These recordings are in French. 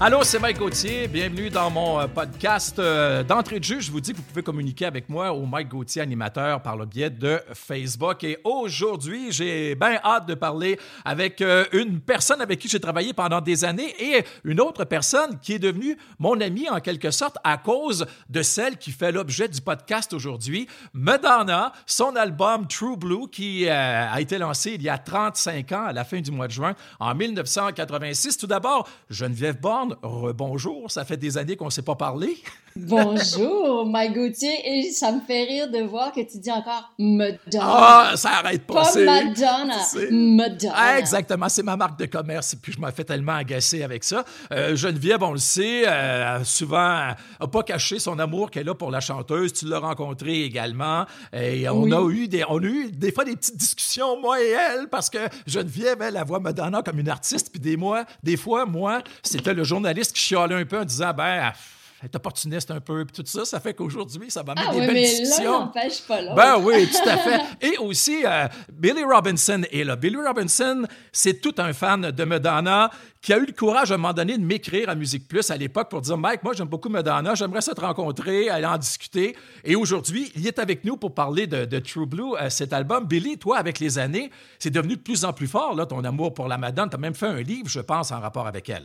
Allô, c'est Mike Gauthier. Bienvenue dans mon euh, podcast euh, d'entrée de jeu. Je vous dis que vous pouvez communiquer avec moi au Mike Gauthier animateur par le biais de Facebook. Et aujourd'hui, j'ai bien hâte de parler avec euh, une personne avec qui j'ai travaillé pendant des années et une autre personne qui est devenue mon amie en quelque sorte à cause de celle qui fait l'objet du podcast aujourd'hui, Madonna, son album True Blue qui a été lancé il y a 35 ans à la fin du mois de juin en 1986. Tout d'abord, Geneviève Borne rebonjour. Ça fait des années qu'on ne s'est pas parlé. Bonjour, Mike Gauthier. Et ça me fait rire de voir que tu dis encore Madonna. Ah, ça arrête pas. Pas Madonna, Madonna. Ah, exactement, c'est ma marque de commerce. Et puis je me fais tellement agacer avec ça. Euh, Geneviève, on le sait, euh, souvent n'a pas caché son amour qu'elle a pour la chanteuse. Tu l'as rencontrée également. Et on, a eu des, on a eu des fois des petites discussions, moi et elle, parce que Geneviève, elle, la voit Madonna comme une artiste. Puis des, mois, des fois, moi, c'était le journaliste qui chialait un peu en disant, ben, est opportuniste un peu, puis tout ça, ça fait qu'aujourd'hui, ça va mettre ah, des belles mais discussions. pas l'autre. Ben oui, tout à fait. Et aussi, euh, Billy Robinson est là. Billy Robinson, c'est tout un fan de Madonna qui a eu le courage à un moment donné de m'écrire à Musique Plus à l'époque pour dire Mike, moi j'aime beaucoup Madonna, j'aimerais ça te rencontrer, aller en discuter. Et aujourd'hui, il est avec nous pour parler de, True Blue, euh, cet album. Billy, toi, avec les années, c'est devenu de plus en plus fort, là, ton amour pour la Madonna. Tu as même fait un livre, je pense, en rapport avec elle.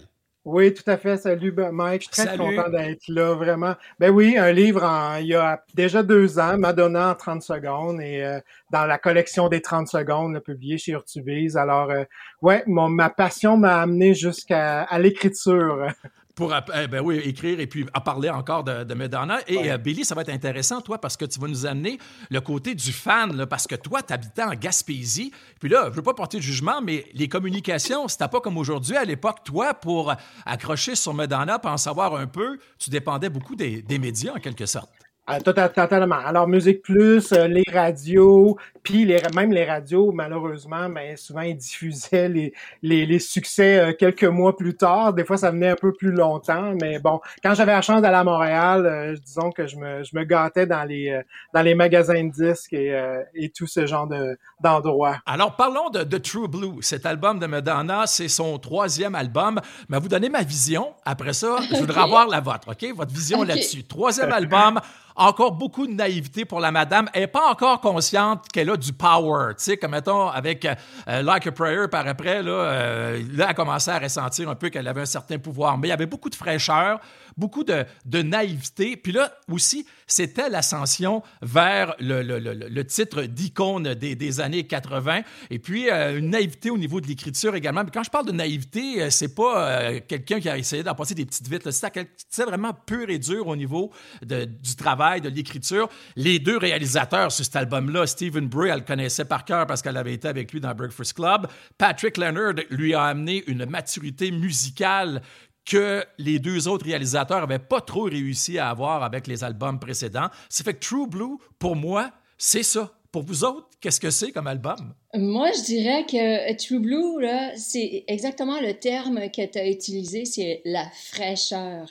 Oui, tout à fait. Salut, ben, Mike. Je suis très content d'être là, vraiment. Ben oui, un livre il y a déjà deux ans, Madonna en 30 secondes, et euh, dans la collection des 30 secondes, publié chez Urtubise. Alors, euh, ouais, mon, ma passion m'a amené jusqu'à l'écriture. pour eh ben oui, écrire et puis à parler encore de, de Madonna. Et euh, Billy, ça va être intéressant, toi, parce que tu vas nous amener le côté du fan, parce que toi, tu habitais en Gaspésie. Puis là, je veux pas porter de jugement, mais les communications, c'était pas comme aujourd'hui. À l'époque, toi, pour accrocher sur Madonna, pour en savoir un peu, tu dépendais beaucoup des médias, en quelque sorte. Ah, totalement. Alors, Musique Plus, euh, les radios, puis les, même les radios, malheureusement, mais ben, souvent, ils diffusaient les, les, les succès euh, quelques mois plus tard. Des fois, ça venait un peu plus longtemps, mais bon, quand j'avais la chance d'aller à Montréal, euh, disons que je me, je me gâtais dans les, dans les magasins de disques et, et tout ce genre de, d'endroits. Alors, parlons de, de, True Blue. Cet album de Madonna, c'est son troisième album. Mais vous donnez ma vision. Après ça, je voudrais avoir la vôtre, OK? Votre vision là-dessus. Troisième album encore beaucoup de naïveté pour la madame. Elle n'est pas encore consciente qu'elle a du power. Tu sais, comme mettons, avec euh, Like a Prayer par après, là, euh, là, elle a commencé à ressentir un peu qu'elle avait un certain pouvoir. Mais il y avait beaucoup de fraîcheur, beaucoup de, naïveté. Puis là aussi, c'était l'ascension vers le, titre d'icône des, années 80. Et puis, euh, une naïveté au niveau de l'écriture également. Mais quand je parle de naïveté, euh, c'est pas euh, quelqu'un qui a essayé d'en passer des petites vites. C'est vraiment pur et dur au niveau du travail, de l'écriture. Les deux réalisateurs sur cet album-là, Stephen Bray, elle le connaissait par cœur parce qu'elle avait été avec lui dans Breakfast Club. Patrick Leonard lui a amené une maturité musicale que les deux autres réalisateurs n'avaient pas trop réussi à avoir avec les albums précédents. C'est fait que True Blue, pour moi, c'est ça. Pour vous autres, qu'est-ce que c'est comme album? Moi, je dirais que True Blue, c'est exactement le terme que tu as utilisé, c'est la fraîcheur.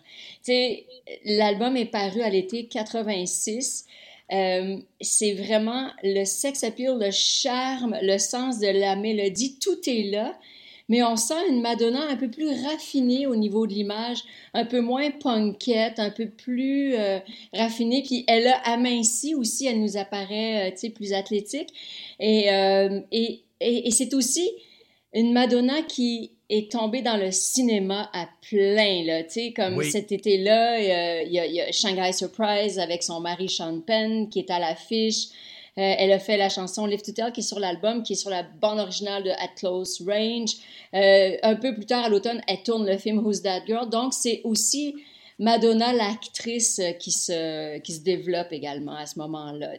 L'album est paru à l'été 86. Euh, c'est vraiment le sex appeal, le charme, le sens de la mélodie, tout est là mais on sent une Madonna un peu plus raffinée au niveau de l'image, un peu moins punkette, un peu plus euh, raffinée. Puis elle a aminci aussi, elle nous apparaît, euh, tu sais, plus athlétique. Et, euh, et, et, c'est aussi une Madonna qui est tombée dans le cinéma à plein, là, tu sais, comme cet été-là, il y, a, y, a Shanghai Surprise avec son mari Sean Penn qui est à l'affiche. Euh, elle a fait la chanson Live to Tell qui est sur l'album, qui est sur la bande originale de At Close Range. Euh, un peu plus tard à l'automne, elle tourne le film Who's That Girl? Donc, c'est aussi Madonna, l'actrice, qui se, qui se développe également à ce moment-là.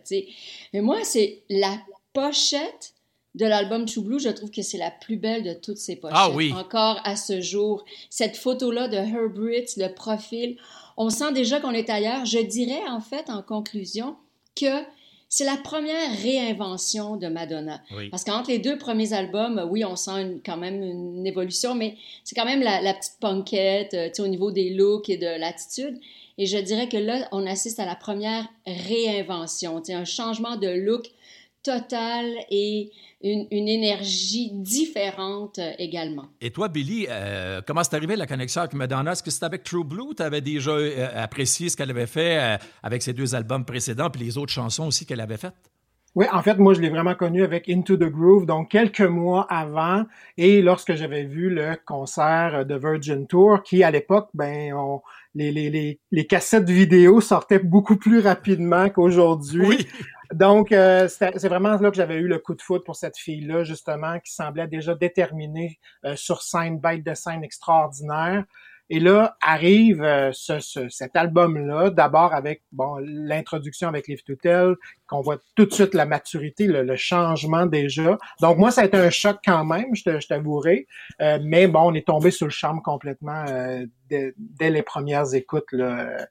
Mais moi, c'est la pochette de l'album True Blue, je trouve que c'est la plus belle de toutes ces pochettes. Ah oui. Encore à ce jour. Cette photo-là de Herbert, le profil, on sent déjà qu'on est ailleurs. Je dirais en fait en conclusion que c'est la première réinvention de Madonna. Parce qu'entre les deux premiers albums, oui, on sent quand même une évolution, mais c'est quand même la, petite punkette euh, au niveau des looks et de l'attitude. Et je dirais que là, on assiste à la première réinvention, un changement de look totale et une, énergie différente euh, également. Et toi, Billy, euh, comment c'est arrivé la connexion avec Madonna? Est-ce que c'était avec True Blue? Tu avais déjà euh, apprécié ce qu'elle avait fait avec ses deux albums précédents, puis les autres chansons aussi qu'elle avait faites? Oui, en fait, moi, je l'ai vraiment connu avec Into the Groove, donc quelques mois avant, et lorsque j'avais vu le concert de Virgin Tour, qui à l'époque, ben, on, les, les, les, les, cassettes vidéo sortaient beaucoup plus rapidement qu'aujourd'hui. Oui. Donc, euh, c'est vraiment là que j'avais eu le coup de foot pour cette fille-là, justement, qui semblait déjà déterminée euh, sur scène, bête de scène extraordinaire. Et là arrive euh, ce, cet album-là, d'abord avec bon l'introduction avec Live to Tell, qu'on voit tout de suite la maturité, le, changement déjà. Donc moi, ça a été un choc quand même, je t'avouerai. Euh, mais bon, on est tombé sur le charme complètement euh, dès, les premières écoutes. Là.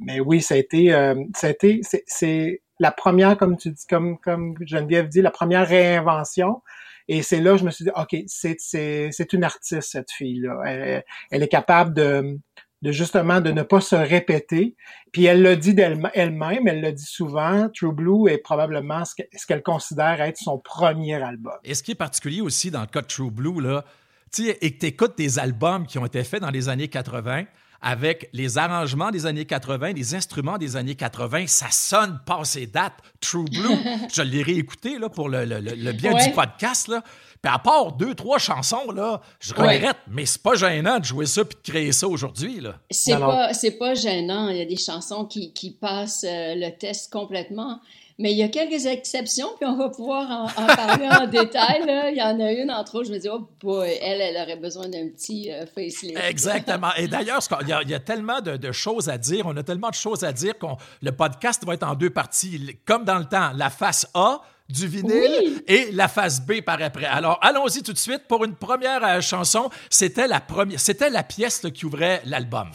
mais oui, ça a été, ça a été, c'est la première, comme tu dis, comme comme Geneviève dit, la première réinvention. Et c'est là que je me suis dit, OK, c'est une artiste, cette fille-là. Elle, elle, est capable de, de justement de ne pas se répéter. Puis elle l'a dit d'elle-même, elle l'a dit souvent, True Blue est probablement ce qu'elle considère être son premier album. Et ce qui est particulier aussi dans le cas de True Blue, là, et que tu écoutes des albums qui ont été faits dans les années 80, avec les arrangements des années 80, les instruments des années 80, ça sonne passé date. True Blue, je l'ai réécouté là, pour le, bien du podcast. Là. Puis à part deux, trois chansons, là, je regrette, mais c'est pas gênant de jouer ça puis de créer ça aujourd'hui. C'est pas, pas gênant. Il y a des chansons qui, qui passent euh, le test complètement. Mais il y a quelques exceptions, puis on va pouvoir en, parler en détail. Il y en a une, entre autres, je me dis, oh boy, elle, elle aurait besoin d'un petit euh, facelift. Exactement. Et d'ailleurs, il, y, a tellement de, choses à dire, on a tellement de choses à dire que le podcast va être en deux parties. Comme dans le temps, la face A, du vinyle et la face B par après. Alors, allons-y tout de suite pour une première euh, chanson. C'était la première, c'était la pièce qui ouvrait l'album.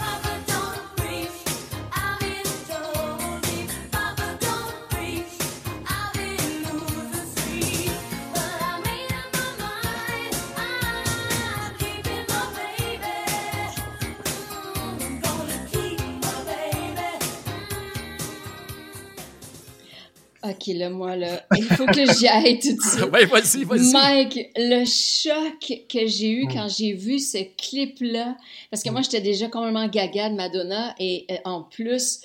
OK, là, moi, là, il faut que j'y aille tout de suite. oui, vas-y, vas-y. Mike, le choc que j'ai eu quand j'ai vu ce clip-là, parce que moi, j'étais déjà complètement gaga de Madonna, et euh, en plus,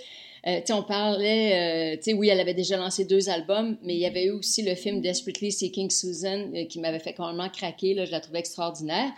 euh, tu sais, on parlait, euh, tu sais, oui, elle avait déjà lancé deux albums, mais il y avait eu aussi le film Desperately Seeking Susan qui m'avait fait complètement craquer, là, je la trouvais extraordinaire.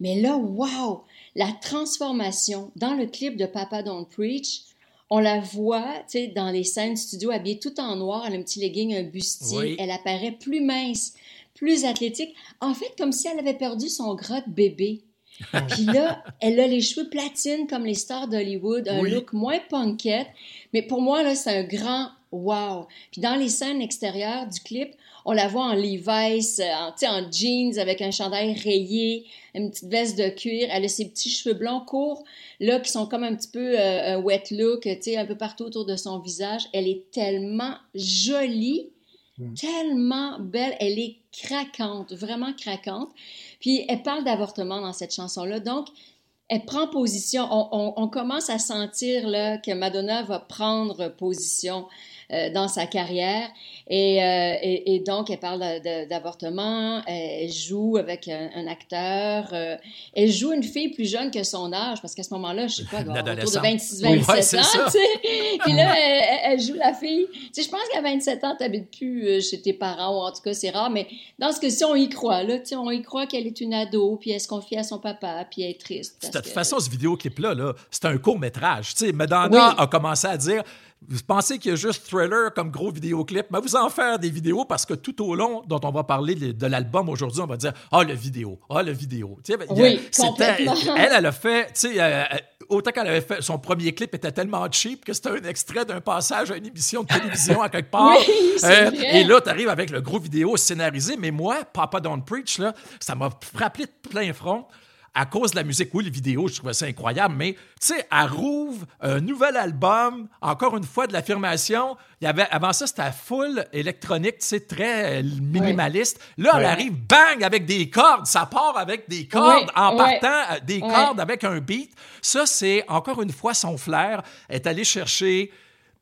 Mais là, wow! La transformation dans le clip de Papa Don't Preach, on la voit, tu sais, dans les scènes studio, habillée tout en noir, elle a un petit legging, un bustier, elle apparaît plus mince, plus athlétique. En fait, comme si elle avait perdu son gras de bébé. Puis là, elle a les cheveux platines comme les stars d'Hollywood, un look moins punkette. Mais pour moi, là, c'est un grand wow. Puis dans les scènes extérieures du clip, on la voit en Levi's, euh, en, en jeans avec un chandail rayé, une petite veste de cuir. Elle a ses petits cheveux blancs courts, là, qui sont comme un petit peu euh, un wet look, un peu partout autour de son visage. Elle est tellement jolie, mm. tellement belle. Elle est craquante, vraiment craquante. Puis elle parle d'avortement dans cette chanson-là. Donc, elle prend position. On, on, commence à sentir là, que Madonna va prendre position euh, dans sa carrière. Et, euh, et, et, donc, elle parle d'avortement, elle joue avec un, acteur, euh, elle joue une fille plus jeune que son âge, parce qu'à ce moment-là, je sais pas, autour de 26, 27 ans, tu sais. Puis là, elle, joue la fille. Tu sais, je pense qu'à 27 ans, tu n'habites plus chez tes parents, ou en tout cas, c'est rare, mais dans ce que si on y croit, là, tu sais, on y croit qu'elle est une ado, puis elle se confie à son papa, puis elle est triste. De toute façon, ce vidéoclip-là, -là, c'est un court-métrage. Tu sais, Madonna a commencé à dire vous pensez qu'il y a juste Thriller comme gros vidéoclip, mais vous en faire des vidéos parce que tout au long dont on va parler de, l'album aujourd'hui, on va dire Ah, le vidéo, ah, le vidéo. Tu sais, oui, elle, elle a fait, tu sais, euh, autant qu'elle avait fait, son premier clip était tellement cheap que c'était un extrait d'un passage à une émission de télévision à quelque part. Oui, euh, et là, tu arrives avec le gros vidéo scénarisé, mais moi, Papa Don't Preach, là, ça m'a frappé de plein front à cause de la musique, oui, les vidéos, je trouvais ça incroyable, mais tu sais, elle rouvre un nouvel album, encore une fois de l'affirmation. Il y avait, avant ça, c'était full électronique, tu sais, très euh, minimaliste. Là, elle arrive, bang, avec des cordes. Ça part avec des cordes en partant, euh, des cordes avec un beat. Ça, c'est encore une fois son flair. Elle est allée chercher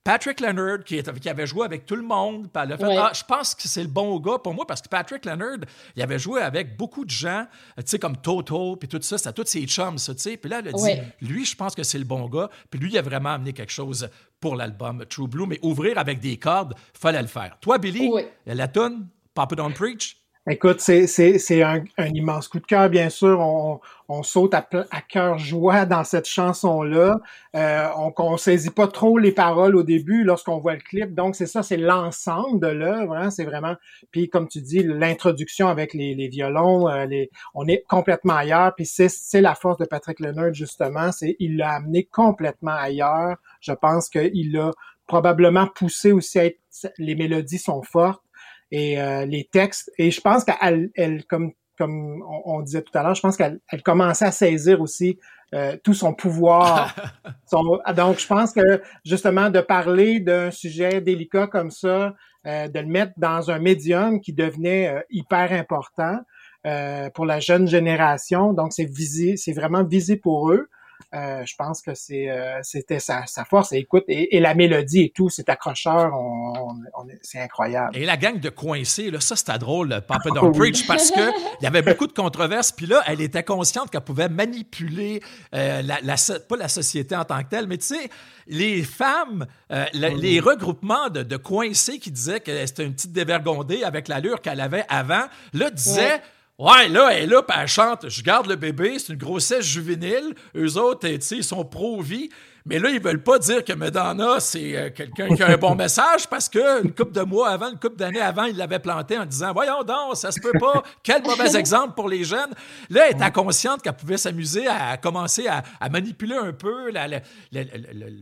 Patrick Leonard, qui, qui, avait joué avec tout le monde, puis elle a fait Ah, je pense que c'est le bon gars pour moi, parce que Patrick Leonard, il avait joué avec beaucoup de gens, tu sais, comme Toto, puis tout ça, c'était tous ses chums, ça, tu sais. Puis là, elle a dit Lui, je pense que c'est le bon gars, puis lui, il a vraiment amené quelque chose pour l'album True Blue, mais ouvrir avec des cordes, fallait le faire. Toi, Billy, la tune Papa Don't Preach, Écoute, c'est un, un, immense coup de cœur, bien sûr. On, on saute à, à cœur joie dans cette chanson-là. Euh, on ne saisit pas trop les paroles au début lorsqu'on voit le clip. Donc, c'est ça, c'est l'ensemble de l'œuvre. Hein, c'est vraiment... Puis, comme tu dis, l'introduction avec les, les violons, euh, les, on est complètement ailleurs. Puis, c'est la force de Patrick Leonard, justement. c'est Il l'a amené complètement ailleurs. Je pense qu'il l'a probablement poussé aussi à être... Les mélodies sont fortes et euh, les textes. Et je pense qu'elle, elle, comme comme on, disait tout à l'heure, je pense qu'elle elle commençait à saisir aussi euh, tout son pouvoir. donc, je pense que justement de parler d'un sujet délicat comme ça, euh, de le mettre dans un médium qui devenait hyper important pour la jeune génération. Donc, c'est visé, c'est vraiment visé pour eux. Euh, je pense que c'est euh, c'était sa, force. Et écoute, et, la mélodie et tout, c'est accrocheur, c'est incroyable. Et la gang de coincés, là, ça c'était drôle, Papa Don't Preach, parce que il y avait beaucoup de controverses. Puis là, elle était consciente qu'elle pouvait manipuler euh, la, pas la société en tant que telle, mais tu sais, les femmes, les regroupements de, de, coincés qui disaient que c'était une petite dévergondée avec l'allure qu'elle avait avant, là disaient Ouais, là, elle est là, elle chante Je garde le bébé, c'est une grossesse juvénile. Eux autres, tu sais, ils sont pro-vie. Mais là, ils veulent pas dire que Madonna, c'est euh, quelqu'un qui a un bon message parce qu'une couple de mois avant, une couple d'années avant, il l'avait planté en disant Voyons donc, ça se peut pas. Quel mauvais exemple pour les jeunes. Là, elle était consciente qu'elle pouvait s'amuser à commencer à, manipuler un peu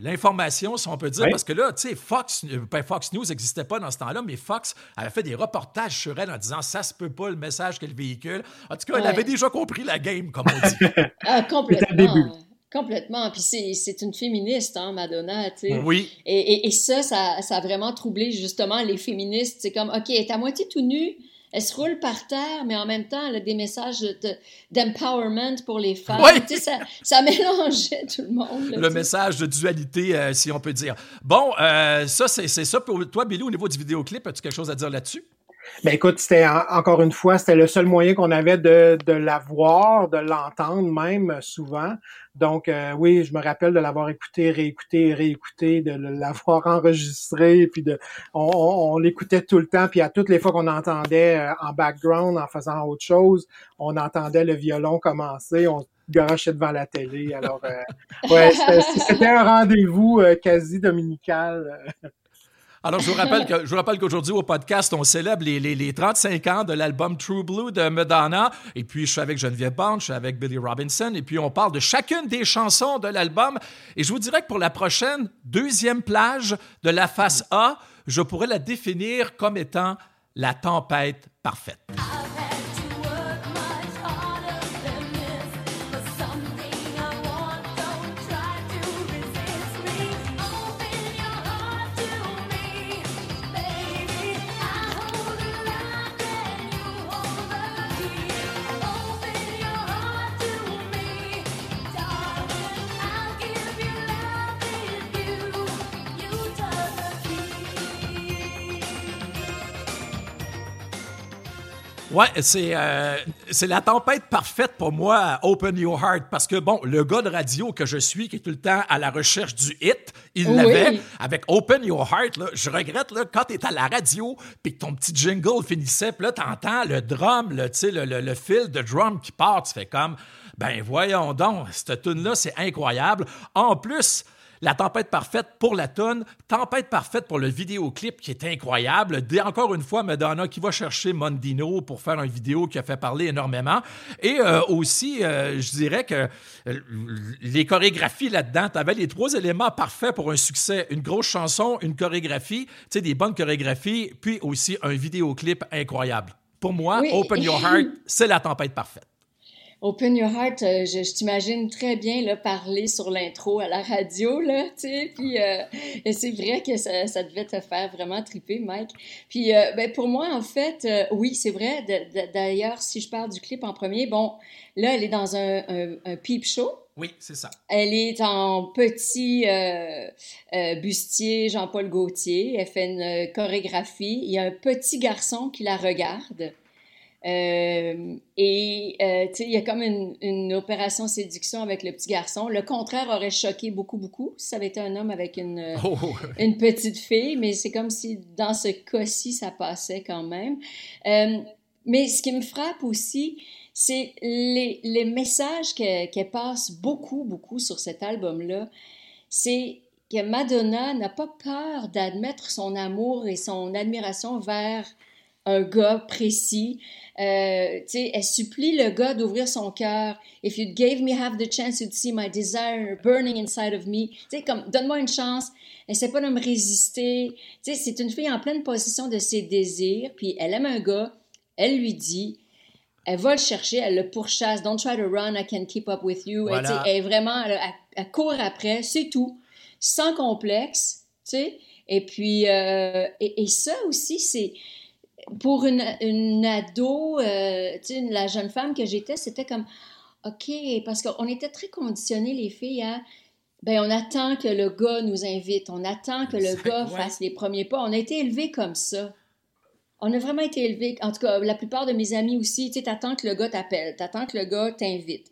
l'information, si on peut dire. Parce que là, tu sais, Fox, ben, Fox News n'existait pas dans ce temps-là, mais Fox avait fait des reportages sur elle en disant Ça se peut pas le message qu'elle véhicule. En tout cas, elle avait déjà compris la game, comme on dit. ah, complètement. Complètement. Puis c'est une féministe, hein, Madonna, tu sais. Oui. Et, et, ça, ça, ça, a vraiment troublé justement les féministes. C'est comme, OK, elle est à moitié tout nue, elle se roule par terre, mais en même temps, elle a des messages d'empowerment pour les femmes. Oui. Tu sais, ça, ça, mélangeait tout le monde. le message de dualité, euh, si on peut dire. Bon, euh, ça, c'est ça pour toi, Billy, au niveau du vidéoclip. As-tu quelque chose à dire là-dessus? Ben écoute, c'était encore une fois, c'était le seul moyen qu'on avait de, de la voir, de l'entendre même souvent. Donc euh, oui, je me rappelle de l'avoir écouté, réécouté, réécouté, de l'avoir enregistré, puis de on, on, l'écoutait tout le temps, puis à toutes les fois qu'on entendait euh, en background, en faisant autre chose, on entendait le violon commencer, on garochait devant la télé. Alors euh, ouais, c'était un rendez-vous quasi dominical. Alors, je vous rappelle que je vous rappelle qu'aujourd'hui au podcast, on célèbre les, les, les 35 ans de l'album True Blue de Madonna. Et puis, je suis avec Geneviève Bond, je suis avec Billy Robinson. Et puis, on parle de chacune des chansons de l'album. Et je vous dirais que pour la prochaine deuxième plage de la face A, je pourrais la définir comme étant la tempête parfaite. Ouais, c'est euh, c'est la tempête parfaite pour moi, Open Your Heart, parce que bon, le gars de radio que je suis, qui est tout le temps à la recherche du hit, il l'avait avec Open Your Heart. Là, je regrette là, quand t'es à la radio, puis que ton petit jingle finissait, puis là t'entends le drum, le, le, le, le fil de drum qui part, tu fais comme, ben voyons donc, cette tune là, c'est incroyable. En plus, la tempête parfaite pour la tonne, tempête parfaite pour le vidéoclip qui est incroyable. encore une fois, Madonna qui va chercher Mondino pour faire une vidéo qui a fait parler énormément. Et euh, aussi, euh, je dirais que euh, les chorégraphies là-dedans, tu avais les trois éléments parfaits pour un succès. Une grosse chanson, une chorégraphie, tu sais, des bonnes chorégraphies, puis aussi un vidéoclip incroyable. Pour moi, Open Your Heart, c'est la tempête parfaite. Open Your Heart, euh, je, t'imagine très bien là, parler sur l'intro à la radio, là, tu sais, puis euh, c'est vrai que ça, ça, devait te faire vraiment triper, Mike. Puis euh, ben, pour moi, en fait, oui, c'est vrai. D'ailleurs, si je parle du clip en premier, bon, là, elle est dans un, un, peep show. Oui, c'est ça. Elle est en petit bustier Jean-Paul Gaultier. Elle fait une chorégraphie. Il y a un petit garçon qui la regarde. Euh, et euh, il y a comme une, une, opération séduction avec le petit garçon. Le contraire aurait choqué beaucoup, beaucoup si ça avait été un homme avec une, oh, une petite fille, mais c'est comme si dans ce cas-ci, ça passait quand même. Euh, mais ce qui me frappe aussi, c'est les, les messages qu'elle passe beaucoup, beaucoup sur cet album-là. C'est que Madonna n'a pas peur d'admettre son amour et son admiration vers un gars précis. Euh, elle supplie le gars d'ouvrir son cœur. If you gave me half the chance, you'd see my desire burning inside of me. sais, comme, donne-moi une chance. Essaie pas de me résister. sais, c'est une fille en pleine possession de ses désirs, puis elle aime un gars. Elle lui dit, elle va le chercher, elle le pourchasse. Don't try to run, I can keep up with you. Elle, est vraiment, elle, court après, c'est tout. Sans complexe, tu sais. Et puis, euh, et, ça aussi, c'est pour une, une ado, euh, la jeune femme que j'étais, c'était comme, OK, parce qu'on était très conditionnés, les filles, à, ben, on attend que le gars nous invite, on attend que le gars fasse les premiers pas. On a été élevés comme ça. On a vraiment été élevés, en tout cas, la plupart de mes amis aussi, tu sais, t'attends que le gars t'appelle, t'attends que le gars t'invite.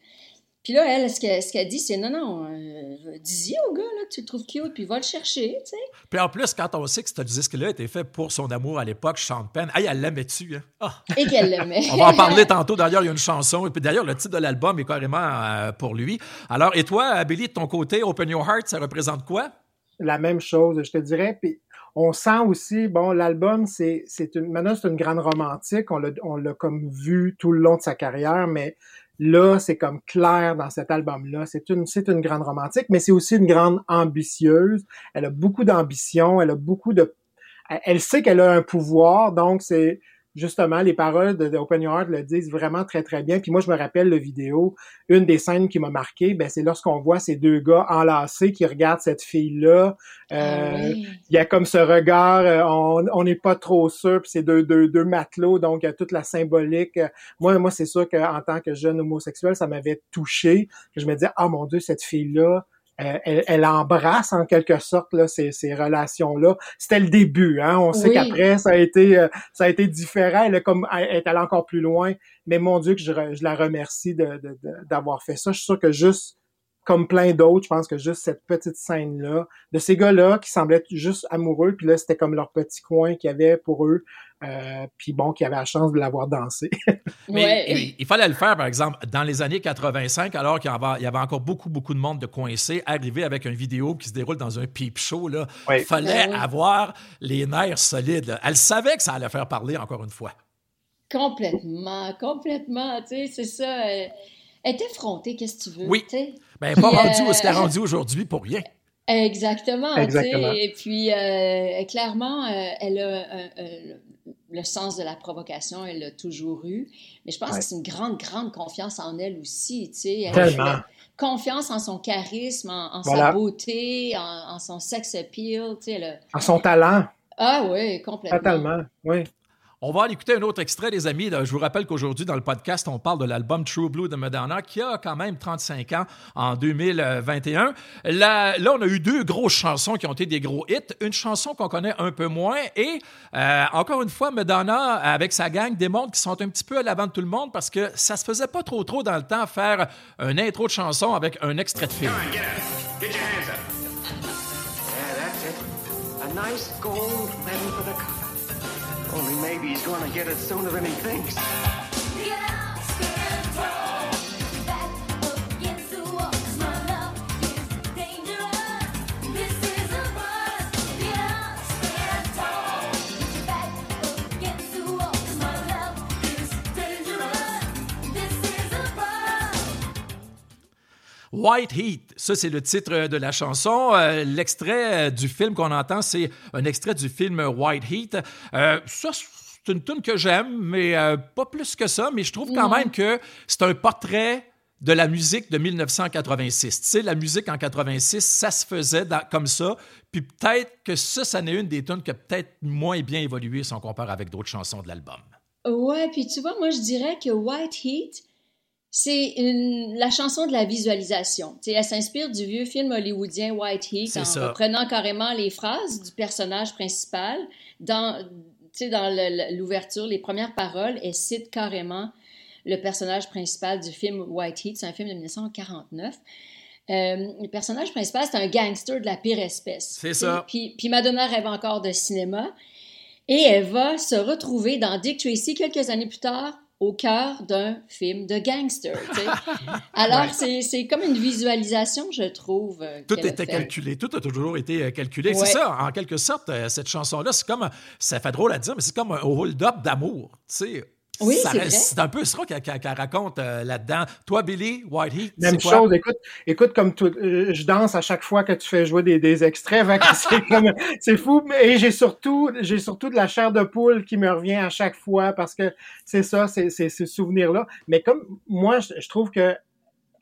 Puis là, elle, ce qu'elle dit, c'est non, non, euh, dis-y au gars là, que tu le trouves cute, puis va le chercher, tu sais. Puis en plus, quand on sait que ce disque-là était fait pour son amour à l'époque, Sean Penn, hey, elle l'aimait dessus. Hein? Ah. Et qu'elle l'aimait. on va en parler tantôt. D'ailleurs, il y a une chanson. Et puis d'ailleurs, le titre de l'album est carrément euh, pour lui. Alors, et toi, Billy, de ton côté, Open Your Heart, ça représente quoi? La même chose, je te dirais. Puis on sent aussi, bon, l'album, c'est, c'est une, maintenant, c'est une grande romantique. On l'a, on l'a comme vu tout le long de sa carrière, mais Là, c'est comme clair dans cet album-là. C'est une, c'est une grande romantique, mais c'est aussi une grande ambitieuse. Elle a beaucoup d'ambition, elle a beaucoup de, elle sait qu'elle a un pouvoir, donc c'est, justement, les paroles de, Open Your Heart le disent vraiment très, très bien. Puis moi, je me rappelle le vidéo, une des scènes qui m'a marqué, ben, c'est lorsqu'on voit ces deux gars enlacés qui regardent cette fille-là. Ah euh, il y a comme ce regard, euh, on n'est pas trop sûr, puis c'est deux, deux, deux matelots, donc il y a toute la symbolique. Moi, moi c'est sûr qu'en tant que jeune homosexuel, ça m'avait touché. Que je me disais, ah mon Dieu, cette fille-là, elle, embrasse en quelque sorte là, ces, ces relations-là. C'était le début, hein. On sait qu'après, ça a été euh, ça a été différent. Elle, est comme, elle est allée encore plus loin. Mais mon Dieu, que je, je la remercie d'avoir de, fait ça. Je suis sûr que juste comme plein d'autres, je pense que juste cette petite scène-là, de ces gars-là qui semblaient juste amoureux, puis là, c'était comme leur petit coin qu'il y avait pour eux, euh, puis bon, qui avaient la chance de l'avoir dansé. Mais il, fallait le faire, par exemple, dans les années 85, alors qu'il y avait, encore beaucoup, beaucoup de monde de coincés, arriver avec une vidéo qui se déroule dans un peep show, là, il fallait ben avoir les nerfs solides. Elle savait que ça allait faire parler, encore une fois. Complètement, complètement, tu sais, c'est ça. Elle, est effrontée, qu'est-ce que tu veux, oui. Ben, pas rendu où ce qu'elle rendu aujourd'hui pour rien. Exactement. Exactement. Et puis, euh, clairement, euh, elle a le sens de la provocation, elle l'a toujours eu. Mais je pense que c'est une grande, grande confiance en elle aussi. Tu sais. Tellement. confiance en son charisme, en, sa beauté, en, son sex appeal. Tu sais, En son talent. Ah oui, complètement. Totalement, oui. On va aller écouter un autre extrait, les amis. Je vous rappelle qu'aujourd'hui, dans le podcast, on parle de l'album True Blue de Madonna, qui a quand même 35 ans en 2021. Là, là, on a eu deux grosses chansons qui ont été des gros hits. Une chanson qu'on connaît un peu moins. Et euh, encore une fois, Madonna, avec sa gang, démontre qu'ils sont un petit peu à l'avant de tout le monde parce que ça se faisait pas trop trop dans le temps faire un intro de chanson avec un extrait de film. Only maybe he's gonna get it sooner than he thinks. White Heat, ça c'est le titre de la chanson. Euh, l'extrait du film qu'on entend, c'est un extrait du film White Heat. Euh, ça, c'est une tune que j'aime, mais euh, pas plus que ça. Mais je trouve quand même que c'est un portrait de la musique de 1986. Tu sais, la musique en 86, ça se faisait dans- comme ça. Puis peut-être que ça, ça n'est une des tunes qui a peut-être moins bien évolué si on compare avec d'autres chansons de l'album. Ouais, puis tu vois, moi, je dirais que White Heat, c'est la chanson de la visualisation. Tu sais, elle s'inspire du vieux film hollywoodien White Heat en ça. reprenant carrément les phrases du personnage principal. Dans, tu sais, dans l'ouverture, les premières paroles, elle cite carrément le personnage principal du film White Heat. C'est un film de 1949. Euh, le personnage principal, c'est un gangster de la pire espèce. C'est ça. Puis, puis Madonna rêve encore de cinéma. Et elle va se retrouver dans Dick Tracy quelques années plus tard au cœur d'un film de gangster. Alors, Ouais. c'est- comme une visualisation, je trouve. euh, Tout était calculé, tout a toujours été euh, calculé. Ouais. C'est ça, en quelque sorte, euh, cette chanson-là, c'est comme, ça fait drôle à dire, mais c'est comme un hold-up d'amour. Tu sais, Oui, c'est un peu ça qu'elle raconte euh, là-dedans. Toi, Billy, White Heat, Même quoi? chose, écoute, écoute comme tout, euh, je danse à chaque fois que tu fais jouer des, des extraits, c'est fou, et j'ai surtout, j'ai surtout de la chair de poule qui me revient à chaque fois parce que c'est ça, c'est, c'est ce souvenir-là. Mais comme moi, je, je trouve que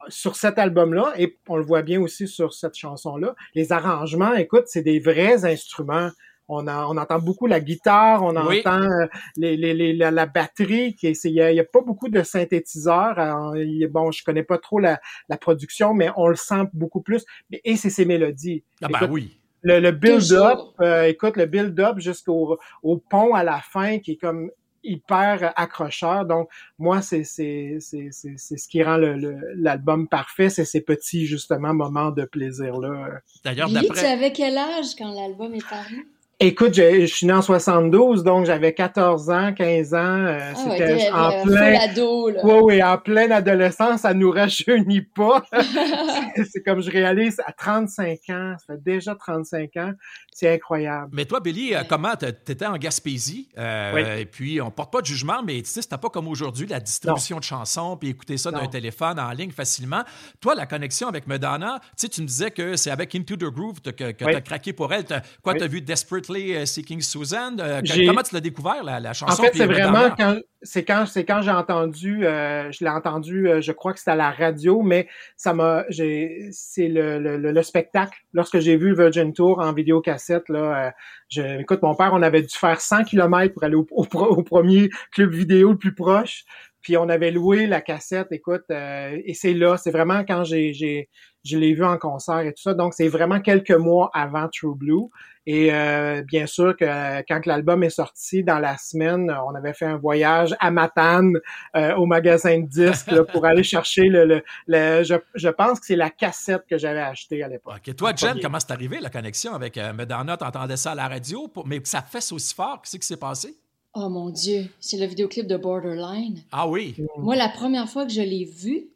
sur cet album-là, et on le voit bien aussi sur cette chanson-là, les arrangements, écoute, c'est des vrais instruments. On, a- on entend beaucoup la guitare, on Oui. entend euh, les, les, les- la, la batterie, qui est- il n'y a, il y a pas beaucoup de synthétiseurs. Alors, bon, je connais pas trop la, la production, mais on le sent beaucoup plus. Et c'est ses mélodies. Ah ben Écoute, oui. le, le build-up, euh, écoute, le build-up jusqu'au au pont à la fin qui est comme hyper accrocheur. Donc, moi, c'est c'est c'est c'est c'est ce qui rend le- le- l'album parfait, c'est ces petits, justement, moments de plaisir-là. D'ailleurs, Billy, tu d'après. avais quel âge quand l'album est paru? Écoute, je, je suis né en 72, donc j'avais 14 ans, 15 ans. euh, Ah ouais, C'était t'es en euh, plein... ado, là. Oui, oui, en pleine adolescence, ça nous rajeunit pas. c'est comme je réalise à 35 ans, ça fait déjà 35 ans, c'est incroyable. Mais toi, Billy, euh, comment tu étais en Gaspésie? euh, Oui. Et puis, on porte pas de jugement, mais tu sais, c'était pas comme aujourd'hui, la distribution de chansons, puis écouter ça d'un téléphone en ligne facilement. Toi, la connexion avec Madonna, tu sais, tu me disais que c'est avec Into the Groove que, que Oui. tu as craqué pour elle. T'as- quoi, Oui. tu as vu Desperately euh, Seeking Susan? Euh, comment tu l'as découvert, la, la En chanson? fait, puis c'est vraiment quand c'est quand c'est quand j'ai entendu, euh, je l'ai entendu, euh, je crois que c'était à la radio, mais ça m'a, j'ai, c'est le, le, le, le spectacle. Lorsque j'ai vu Virgin Tour en vidéocassette, là, euh, je, écoute, mon père, on avait dû faire 100 km pour aller au, au premier club vidéo le plus proche. Puis on avait loué la cassette, écoute, euh, et c'est là, c'est vraiment quand j'ai, j'ai, je l'ai vu en concert et tout ça. Donc c'est vraiment quelques mois avant True Blue. Et euh, bien sûr que quand l'album est sorti dans la semaine, on avait fait un voyage à Matane euh, au magasin de disques là, pour aller chercher le, le, le- je, je pense que c'est la cassette que j'avais achetée à l'époque. OK. Toi, En Jen, premier. comment c'est arrivé, la connexion avec euh, Madonna? T'entendais ça à la radio, pour- mais que ça fesse aussi fort. Qu'est-ce qui s'est passé? Oh mon Dieu, c'est le vidéoclip de Borderline. Ah oui. Moi, la première fois que je l'ai vu,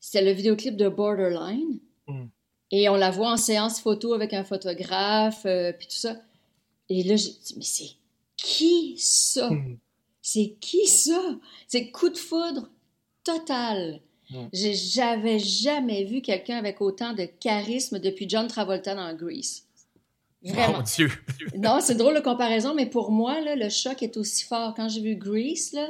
c'était le vidéoclip de Borderline. Mm. Et on la voit en séance photo avec un photographe, euh, puis tout ça. Et là, j'ai dit, mais c'est qui ça? Mm. C'est qui ça? C'est coup de foudre total. Mm. J'avais jamais vu quelqu'un avec autant de charisme depuis John Travolta dans Grease. Vraiment. Mon Dieu. Non, c'est drôle de comparaison, mais pour moi, là, le choc est aussi fort. Quand j'ai vu Grease là,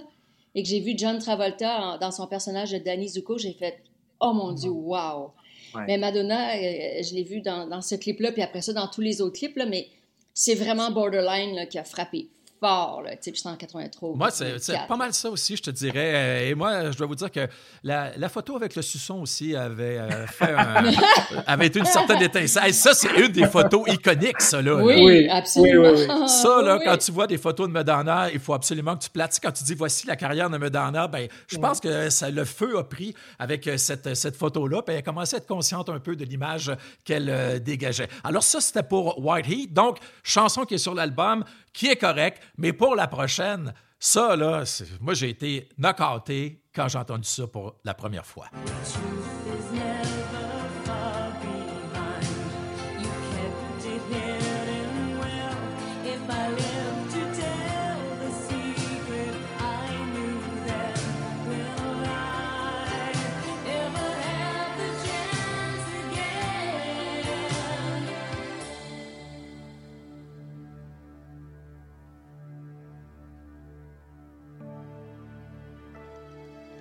et que j'ai vu John Travolta en- dans son personnage de Danny Zuko, j'ai fait Oh mon Dieu, wow! Ouais. Mais Madonna, euh, je l'ai vu dans, dans ce clip-là, puis après ça, dans tous les autres clips, là, mais c'est vraiment Borderline là, qui a frappé fort. Là, tu sais, puis c'était en 83. Moi, c'est c'est 84. pas mal ça aussi, je te dirais. Euh, Et moi, je dois vous dire que la, la photo avec le suçon aussi avait euh, fait un- avait été une certaine étincelle. Ça, c'est une des photos iconiques, ça, là. Oui, là. Oui, absolument. oui, oui, Ça, là, Oui. quand tu vois des photos de Madonna, il faut absolument que tu sais, Quand tu dis voici la carrière de Madonna, ben, je pense que ça, le feu a pris avec euh, cette, cette photo-là. Puis elle a commencé à être consciente un peu de l'image qu'elle euh, dégageait. Alors, ça, c'était pour White Heat. Donc, chanson qui est sur l'album, qui est correcte, mais pour la prochaine, ça, là, moi, j'ai été knockouté quand j'ai entendu ça pour la première fois.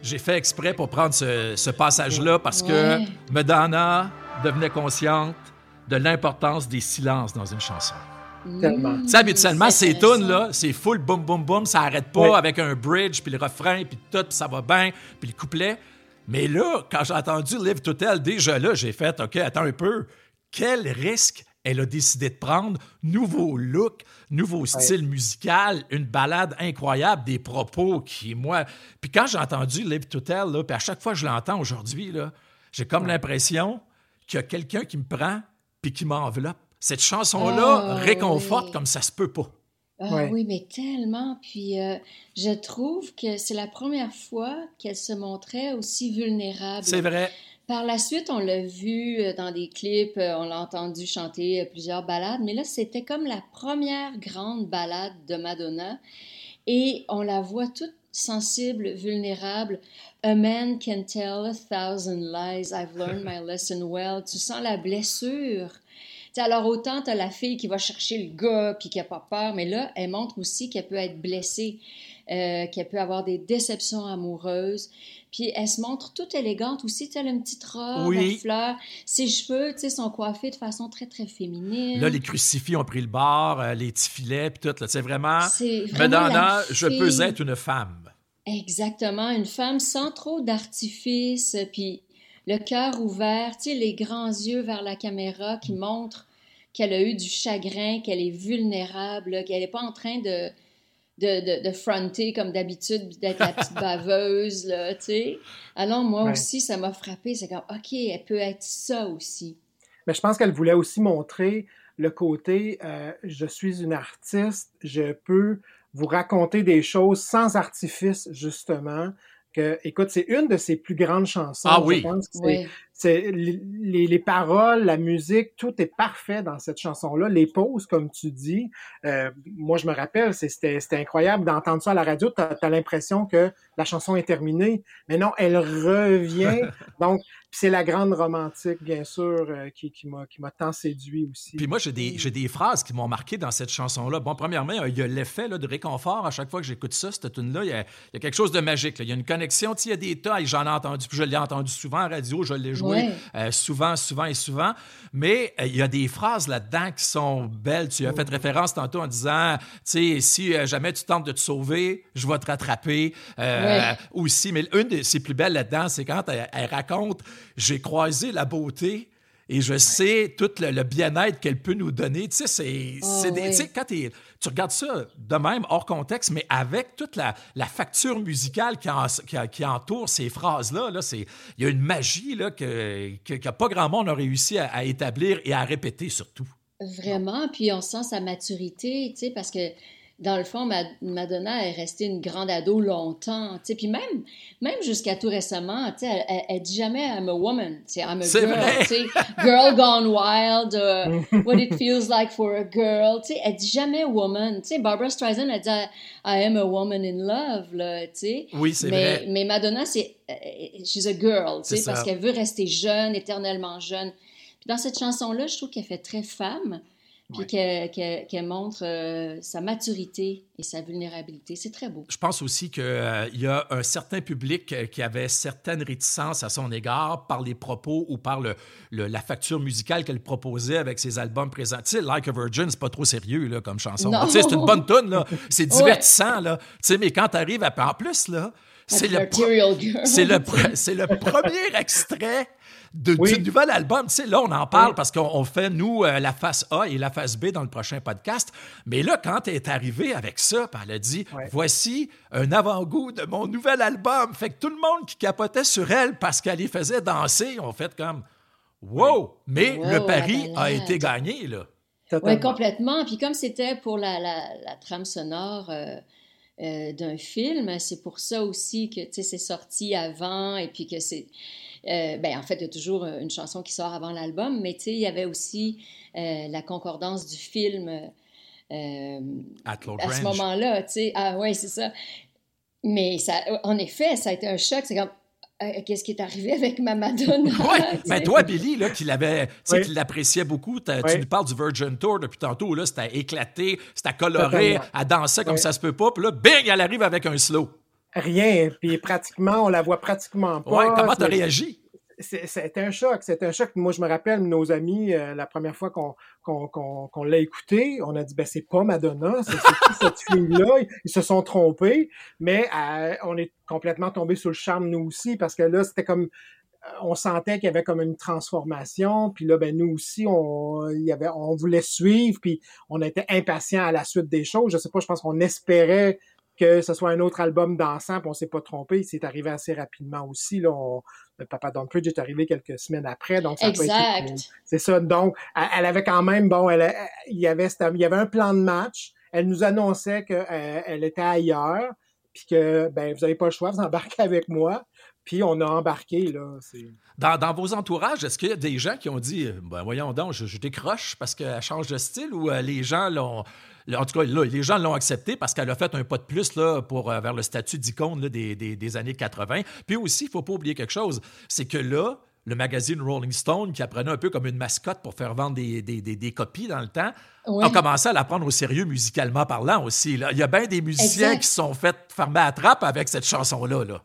J'ai fait exprès pour prendre ce, ce passage-là parce que Ouais. Madonna devenait consciente de l'importance des silences dans une chanson. Tellement. Tu sais, habituellement, c'est ces tunes là, c'est full boum boum boum, ça arrête pas Ouais. avec un bridge, puis le refrain, puis tout, puis ça va bien, puis le couplet. Mais là, quand j'ai entendu Live to Tell, déjà là, j'ai fait, OK, attends un peu, quel risque elle a décidé de prendre? Nouveau look, nouveau style musical, une balade incroyable, des propos qui, moi... Puis quand j'ai entendu Live to Tell, là, puis à chaque fois que je l'entends aujourd'hui, là, j'ai comme l'impression qu'il y a quelqu'un qui me prend puis qui m'enveloppe. Cette chanson-là Ah, réconforte oui. comme ça se peut pas. Ah Ouais. oui, mais tellement. Puis euh, je trouve que c'est la première fois qu'elle se montrait aussi vulnérable. C'est vrai. Par la suite, on l'a vu euh, dans des clips, euh, on l'a entendu chanter euh, plusieurs ballades, mais là, c'était comme la première grande ballade de Madonna. Et on la voit toute sensible, vulnérable. A man can tell a thousand lies. I've learned my lesson well. Tu sens la blessure. Tu sais, alors autant tu as la fille qui va chercher le gars puis qui a pas peur, mais là, elle montre aussi qu'elle peut être blessée, euh, qu'elle peut avoir des déceptions amoureuses. Puis elle se montre toute élégante aussi, elle a une petite robe Oui. à fleurs. Ses cheveux, tu sais, sont coiffés de façon très, très féminine. Là, les crucifix ont pris le bord, euh, les petits filets, puis tout. C'est vraiment... C'est vraiment Madonna, la je peux être une femme. Exactement, une femme sans trop d'artifice, puis le cœur ouvert, tu sais, les grands yeux vers la caméra qui montrent qu'elle a eu du chagrin, qu'elle est vulnérable, qu'elle n'est pas en train de, de, de, de fronter comme d'habitude, puis d'être la petite baveuse, là, tu sais. Alors moi Ouais. aussi, ça m'a frappé, c'est comme, OK, elle peut être ça aussi. Mais je pense qu'elle voulait aussi montrer le côté euh, je suis une artiste, je peux vous raconter des choses sans artifice, justement. Que, écoute, c'est une de ses plus grandes chansons. Ah je oui. pense que c'est- Oui, c'est les, les- les paroles, la musique, tout est parfait dans cette chanson-là. Les pauses, comme tu dis, euh, moi je me rappelle, c'était incroyable d'entendre ça à la radio. Tu as, l'impression que la chanson est terminée, mais non, elle revient. Donc, c'est la grande romantique, bien sûr, euh, qui, qui m'a tant séduit aussi. Puis moi, j'ai des, phrases qui m'ont marqué dans cette chanson-là. Bon, premièrement, il y a l'effet de réconfort à chaque fois que j'écoute ça, cette tune-là. Il, y a- il y a quelque chose de magique. là. Il y a une connexion. Tu sais, Il y a des tas, j'en ai entendu, puis je l'ai entendu souvent en radio, je l'ai joué Ouais. euh, souvent, souvent et souvent. Mais euh, il y a des phrases là-dedans qui sont belles. Tu as fait référence tantôt en disant, tu sais, si euh, jamais tu tentes de te sauver, je vais te rattraper. Euh, Ouais. Aussi, mais une de ses plus belles là-dedans, c'est quand elle, elle raconte, j'ai croisé la beauté. Et je sais tout le, le bien-être qu'elle peut nous donner. Tu sais, c'est, Oh, c'est des- oui. tu sais, quand tu regardes ça de même, hors contexte, mais avec toute la, la facture musicale qui, en- qui, qui entoure ces phrases-là, là, c'est, il y a une magie là, que, que, que pas grand monde a réussi à, à établir et à répéter surtout. Vraiment, puis on sent sa maturité, tu sais, parce que dans le fond, Ma- Madonna est restée une grande ado longtemps, tu sais, puis même, même jusqu'à tout récemment, tu sais, elle, elle, elle dit jamais I'm a woman, tu sais, I'm a C'est girl, tu sais, girl gone wild, uh, what it feels like for a girl, tu sais, elle dit jamais woman, tu sais, Barbara Streisand a dit I am a woman in love, là, tu sais, Oui, c'est mais, vrai. mais Madonna, c'est euh, she's a girl, tu C'est sais, parce qu'elle veut rester jeune, éternellement jeune. Puis dans cette chanson-là, je trouve qu'elle fait très femme, puis Ouais. qu'elle montre euh, sa maturité et sa vulnérabilité. C'est très beau. Je pense aussi qu'il y a un certain public euh, qui avait certaines réticences à son égard par les propos ou par le, le- la facture musicale qu'elle proposait avec ses albums présents. Tu sais, Like a Virgin, c'est pas trop sérieux là, comme chanson. C'est une bonne tune, là. C'est divertissant, là. Tu sais, mais quand tu arrives à... En plus, là, c'est le, c'est le, le premier extrait de, Oui. du nouvel album. Tu sais, là, on en parle Oui. parce qu'on on fait, nous, euh, la face A et la face B dans le prochain podcast. Mais là, quand elle est arrivée avec ça, puis elle a dit. Voici un avant-goût de mon nouvel album. Fait que tout le monde qui capotait sur elle parce qu'elle les faisait danser, ont fait comme Wow! Mais Wow, le pari a été gagné, là. Oui, complètement. Puis comme c'était pour la, la, la trame sonore euh, euh, d'un film, c'est pour ça aussi que tu sais, c'est sorti avant et puis que c'est... euh, ben, en fait, il y a toujours une chanson qui sort avant l'album, mais tu sais, il y avait aussi euh, la concordance du film euh, At Low à ce moment-là, tu sais. Ah ouais, c'est ça. Mais ça, en effet, ça a été un choc. C'est comme, euh, qu'est-ce qui est arrivé avec ma Madonna? Oui, mais toi, Billy, là, qui l'avait, tu sais, Oui. qui l'appréciait beaucoup, tu nous parles du Virgin Tour depuis tantôt, là, c'était éclaté, c'était coloré, Totalement. elle dansait comme Oui. ça se peut pas, puis là, bing, elle arrive avec un slow. Rien. Puis pratiquement, on la voit pratiquement pas. Ouais, comment t'as C'est- réagi? c'est- C'était un choc. C'était un choc. Moi, je me rappelle, nos amis, euh, la première fois qu'on qu'on qu'on qu'on l'a écouté, on a dit, ben, c'est pas Madonna, c'est c'est qui cette fille-là? Ils, se sont trompés, mais euh, on est complètement tombé sous le charme, nous aussi, parce que là, c'était comme, euh, on sentait qu'il y avait comme une transformation, puis là, ben, nous aussi, on, il y avait, on voulait suivre, puis on était impatients à la suite des choses. Je sais pas, je pense qu'on espérait que ce soit un autre album dansant, puis on s'est pas trompé. C'est arrivé assez rapidement aussi. Là, on, le Papa Don't Preach est arrivé quelques semaines après, donc ça Exact. c'est ça. Donc, elle, avait quand même, bon, elle, il y avait, c'était- il y avait un plan de match. Elle nous annonçait qu'elle elle était ailleurs, puis que, ben, vous avez pas le choix, vous embarquez avec moi. Puis on a embarqué, là. Dans, dans vos entourages, est-ce qu'il y a des gens qui ont dit ben voyons donc, je, je décroche parce qu'elle change de style ou euh, les gens l'ont. En tout cas, là, les gens l'ont accepté parce qu'elle a fait un pas de plus là, pour, euh, vers le statut d'icône là, des, des- des années 80. Puis aussi, il ne faut pas oublier quelque chose c'est que là, le magazine Rolling Stone, qui apprenait un peu comme une mascotte pour faire vendre des, des- des- des copies dans le temps, Ouais. a commencé à la prendre au sérieux musicalement parlant aussi. là. Il y a bien des musiciens Exact. qui se sont fait fermer à trappe avec cette chanson-là. Là.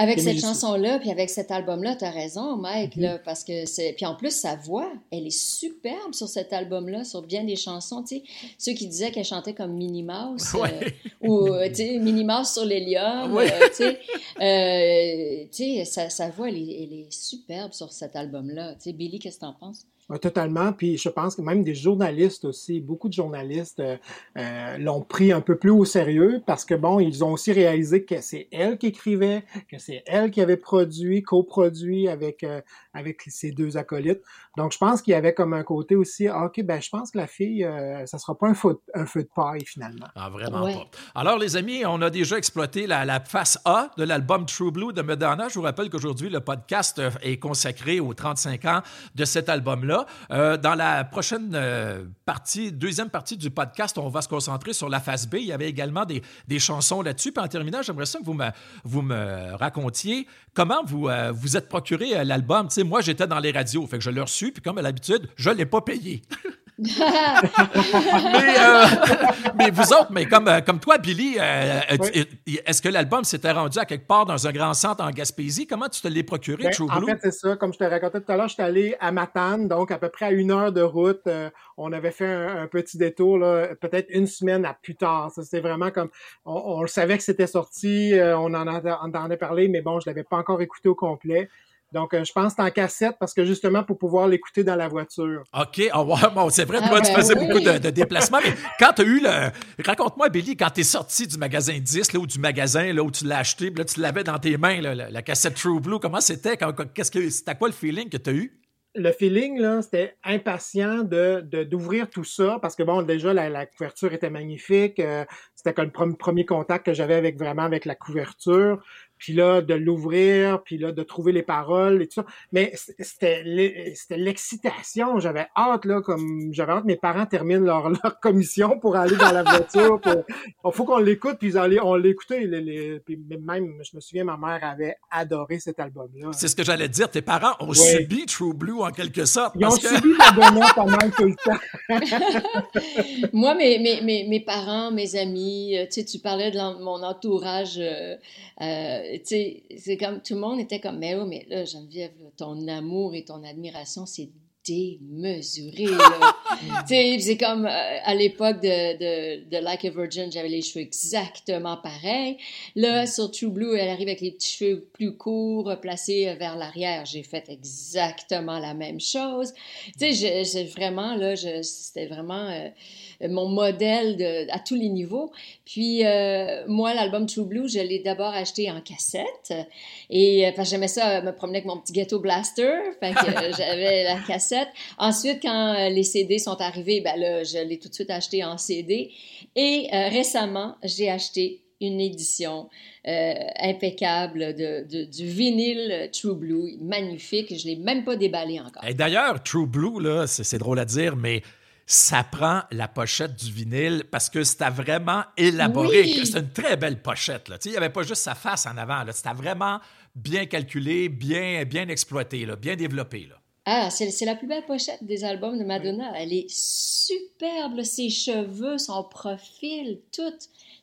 Avec cette chanson-là, puis avec cet album-là, t'as raison, Mike, Mhm. là, parce que c'est. Puis en plus, sa voix, elle est superbe sur cet album-là, sur bien des chansons, tu sais. Ceux qui disaient qu'elle chantait comme Minnie Mouse, euh, ou, euh, tu sais, Minnie Mouse sur l'hélium, Ouais. euh, tu sais. Euh, tu sais, sa, sa voix, elle est, elle est superbe sur cet album-là. Tu sais, Billy, qu'est-ce que t'en penses? Ouais, totalement. Puis je pense que même des journalistes aussi, beaucoup de journalistes euh, euh, l'ont pris un peu plus au sérieux parce que bon, ils ont aussi réalisé que c'est elle qui écrivait, que c'est elle qui avait produit, coproduit avec euh, avec ses deux acolytes. Donc je pense qu'il y avait comme un côté aussi, ah, ok, ben je pense que la fille, euh, ça sera pas un feu, un feu de paille finalement. Ah, vraiment Ouais. pas. Alors, les amis, on a déjà exploité la, la face A de l'album True Blue de Madonna. Je vous rappelle qu'aujourd'hui, le podcast euh, est consacré aux 35 ans de cet album-là. Euh, dans la prochaine euh, partie, deuxième partie du podcast, on va se concentrer sur la face B. Il y avait également des, des chansons là-dessus. Puis en terminant, j'aimerais ça que vous me, vous me racontiez comment vous euh, vous êtes procuré l'album. Tu sais, moi, j'étais dans les radios, fait que je l'ai reçu, puis comme à l'habitude, je ne l'ai pas payé. mais, euh, mais vous autres, mais comme, euh, comme toi, Billy, euh, est-ce que l'album s'était rendu à quelque part dans un grand centre en Gaspésie? Comment tu te l'es procuré, True en fait, c'est ça. Comme je te racontais tout à l'heure, j'étais allé à Matane, donc à peu près à une heure de route. Euh, on avait fait un, un petit détour, là, peut-être une semaine à plus tard. Ça, C'était vraiment comme... On, savait que c'était sorti, euh, on en a, on en a parlé, mais bon, je l'avais pas encore écouté au complet. Donc, euh, je pense que c'est en cassette parce que justement, pour pouvoir l'écouter dans la voiture. OK. Ah bon, c'est vrai, Ah toi, tu faisais oui. beaucoup de, de déplacements, mais quand tu as eu le. Raconte-moi, Billy, quand tu es sorti du magasin 10 là, ou du magasin là, où tu l'as acheté, puis là, tu l'avais dans tes mains, là, la, la cassette True Blue, comment c'était? Qu'est-ce que c'était quoi le feeling que tu as eu? le feeling, là, c'était impatient de, de- d'ouvrir tout ça parce que bon, déjà, la, la couverture était magnifique. euh, c'était comme le premier contact que j'avais avec vraiment avec la couverture. Puis là, de l'ouvrir, puis là, de trouver les paroles et tout ça. Mais c'était, l'e- c'était l'excitation. J'avais hâte, là, comme j'avais hâte que mes parents terminent leur, leur commission pour aller dans la voiture. Il faut qu'on l'écoute, puis ils allaient- on l'écoutait. Les, les- puis même, je me souviens, ma mère avait adoré cet album-là. C'est ce que j'allais te dire. Tes parents ont Ouais. subi True Blue en quelque sorte. Ils ont que- subi Madonna pas mal tout le temps. Moi, mes, mes, mes, mes parents, mes amis, euh, tu sais, tu parlais de mon entourage, euh, euh, c'est comme, tout le monde était comme, mais oh, mais là, Geneviève, ton amour et ton admiration, c'est démesuré, tu sais, c'est comme, euh, à l'époque de, de, de Like a Virgin, j'avais les cheveux exactement pareils. Là, sur True Blue, elle arrive avec les petits cheveux plus courts, placés vers l'arrière. J'ai fait exactement la même chose. Tu sais, j'ai vraiment, là, c'était vraiment euh, mon modèle de, à tous les niveaux. Puis, euh, moi, l'album True Blue, je l'ai d'abord acheté en cassette. Et euh, parce que j'aimais ça, euh, me promener avec mon petit ghetto blaster. Fait que euh, j'avais la cassette. Ensuite, quand euh, les CD sont arrivés, ben là, je l'ai tout de suite acheté en CD. Et euh, récemment, j'ai acheté une édition euh, impeccable de, de- du vinyle True Blue, magnifique. Je l'ai même pas déballé encore. Et d'ailleurs, True Blue, là, c'est drôle à dire, mais ça prend la pochette du vinyle parce que c'était vraiment élaboré. Oui. C'est une très belle pochette. Là. Il n'y avait pas juste sa face en avant. C'était vraiment bien calculé, bien, bien exploité, là, bien développé. Là. Ah, c'est la plus belle pochette des albums de Madonna. Elle est superbe, ses cheveux, son profil, tout.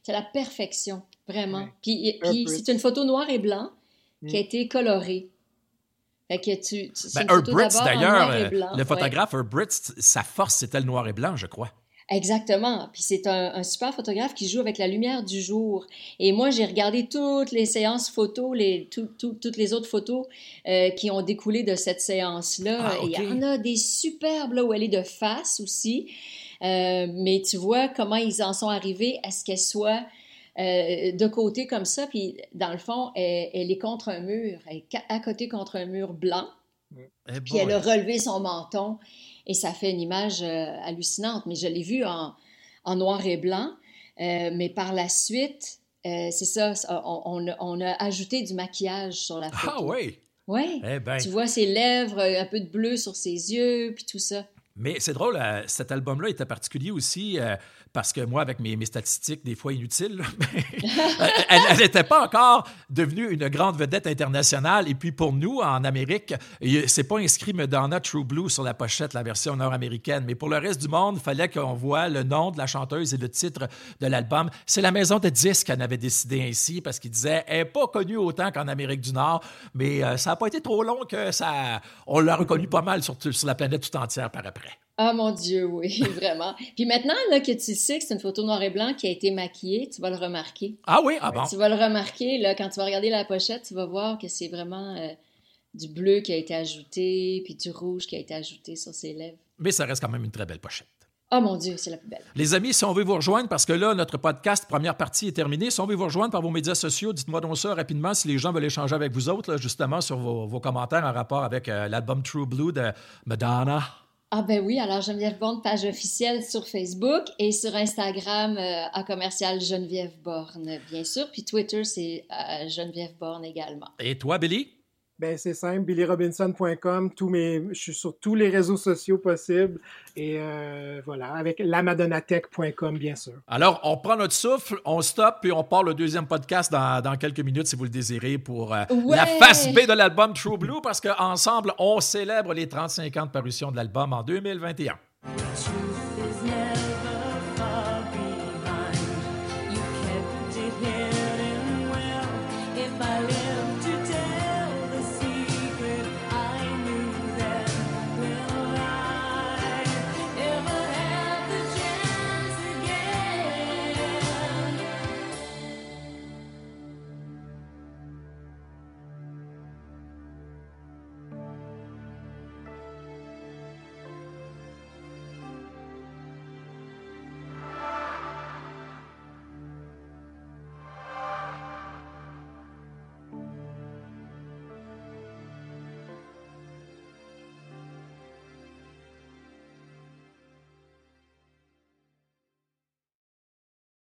C'est la perfection. Vraiment. Ouais. Puis, c'est une photo noir et blanc qui a Mm. été colorée. Fait que tu, tu- Ben, d'ailleurs, euh, le ouais. photographe Herb Britz, sa force, c'était le noir et blanc, je crois. Exactement. Puis c'est un, un super photographe qui joue avec la lumière du jour. Et moi, j'ai regardé toutes les séances photos, les, tout- tout- toutes les autres photos euh, qui ont découlé de cette séance-là. Ah, Et Il y en a des superbes là où elle est de face aussi. Euh, mais tu vois comment ils en sont arrivés à ce qu'elle soit euh, de côté comme ça. Puis dans le fond, elle, elle est contre un mur. Elle est à côté contre un mur blanc. Eh Puis elle a relevé son menton et ça fait une image euh, hallucinante. Mais je l'ai vue en, en noir et blanc. Euh, mais par la suite, euh, c'est ça, on, on a, on a ajouté du maquillage sur la photo. Ah oui. Oui. Eh ben. Tu vois ses lèvres, un peu de bleu sur ses yeux, puis tout ça. Mais c'est drôle, euh, cet album-là était particulier aussi euh, parce que moi, avec mes, statistiques, des fois inutiles, euh, elle n'était pas encore devenue une grande vedette internationale. Et puis pour nous, en Amérique, c'est pas inscrit Madonna True Blue sur la pochette, la version nord-américaine. Mais pour le reste du monde, il fallait qu'on voit le nom de la chanteuse et le titre de l'album. C'est la maison de disques en avait décidé ainsi parce qu'il disait elle n'est pas connue autant qu'en Amérique du Nord, mais ça n'a pas été trop long que ça. On l'a reconnue pas mal sur, sur la planète tout entière par après. Ah mon Dieu, oui, vraiment. Puis maintenant là, que tu sais que c'est une photo noir et blanc qui a été maquillée, tu vas le remarquer. Ah oui, ah bon? Tu vas le remarquer, là, quand tu vas regarder la pochette, tu vas voir que c'est vraiment euh, du bleu qui a été ajouté, puis du rouge qui a été ajouté sur ses lèvres. Mais ça reste quand même une très belle pochette. Oh mon Dieu, c'est la plus belle. Les amis, si on veut vous rejoindre, parce que là, notre podcast, première partie est terminée, si on veut vous rejoindre par vos médias sociaux, dites-moi donc ça rapidement si les gens veulent échanger avec vous autres, là, justement, sur vos, vos commentaires en rapport avec euh, l'album True Blue de Madonna. Ah ben oui, alors Geneviève Borne, page officielle sur Facebook et sur Instagram euh, à commercial Geneviève Borne, bien sûr. Puis Twitter, c'est euh, Geneviève Borne également. Et toi, Billy? Ben, c'est simple, billyrobinson.com, tous mes, je suis sur tous les réseaux sociaux possibles et euh, voilà, avec lamadonatech.com bien sûr. Alors, on prend notre souffle, on stoppe, puis on part le deuxième podcast dans, dans quelques minutes, si vous le désirez, pour euh, Ouais! la face B de l'album True Blue, parce qu'ensemble, on célèbre les 35 ans de parution de l'album en 2021. Truth is never